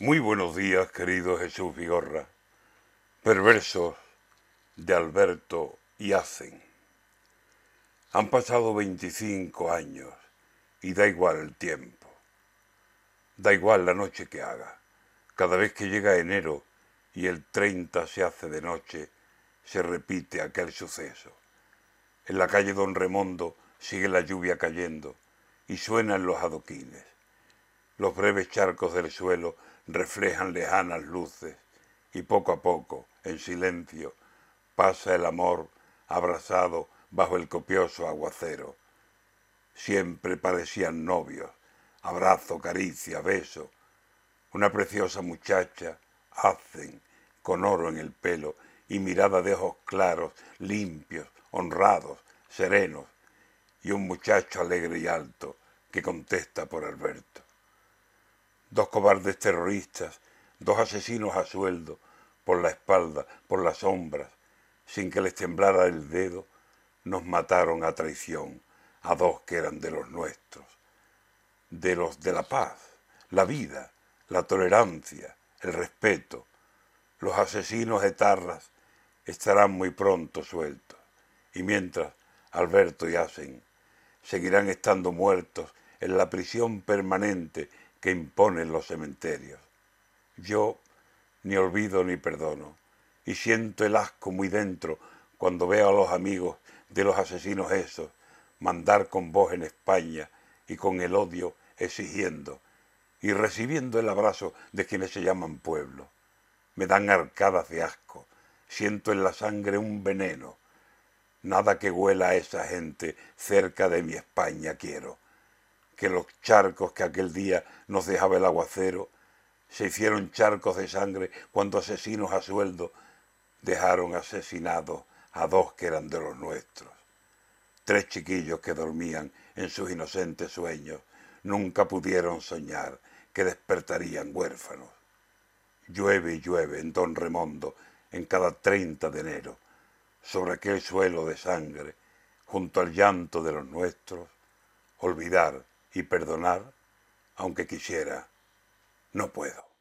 Muy buenos días, querido Jesús Vigorra. Perversos de Alberto y Hacen. Han pasado 25 años y da igual el tiempo. Da igual la noche que haga. Cada vez que llega enero y el 30 se hace de noche, se repite aquel suceso. En la calle Don Remondo sigue la lluvia cayendo y suenan los adoquines. Los breves charcos del suelo reflejan lejanas luces y poco a poco, en silencio, pasa el amor abrazado bajo el copioso aguacero. Siempre parecían novios, abrazo, caricia, beso. Una preciosa muchacha, hacen, con oro en el pelo y mirada de ojos claros, limpios, honrados, serenos, y un muchacho alegre y alto que contesta por Alberto. Dos cobardes terroristas, dos asesinos a sueldo, por la espalda, por las sombras, sin que les temblara el dedo, nos mataron a traición a dos que eran de los nuestros, de los de la paz, la vida, la tolerancia, el respeto. Los asesinos etarras estarán muy pronto sueltos, y mientras Alberto y Asen seguirán estando muertos en la prisión permanente que imponen los cementerios. Yo ni olvido ni perdono, y siento el asco muy dentro cuando veo a los amigos de los asesinos esos mandar con voz en España y con el odio exigiendo y recibiendo el abrazo de quienes se llaman pueblo. Me dan arcadas de asco, siento en la sangre un veneno. Nada que huela a esa gente cerca de mi España quiero que los charcos que aquel día nos dejaba el aguacero se hicieron charcos de sangre cuando asesinos a sueldo dejaron asesinados a dos que eran de los nuestros. Tres chiquillos que dormían en sus inocentes sueños nunca pudieron soñar que despertarían huérfanos. Llueve y llueve en Don Remondo en cada 30 de enero, sobre aquel suelo de sangre, junto al llanto de los nuestros, olvidar y perdonar, aunque quisiera, no puedo.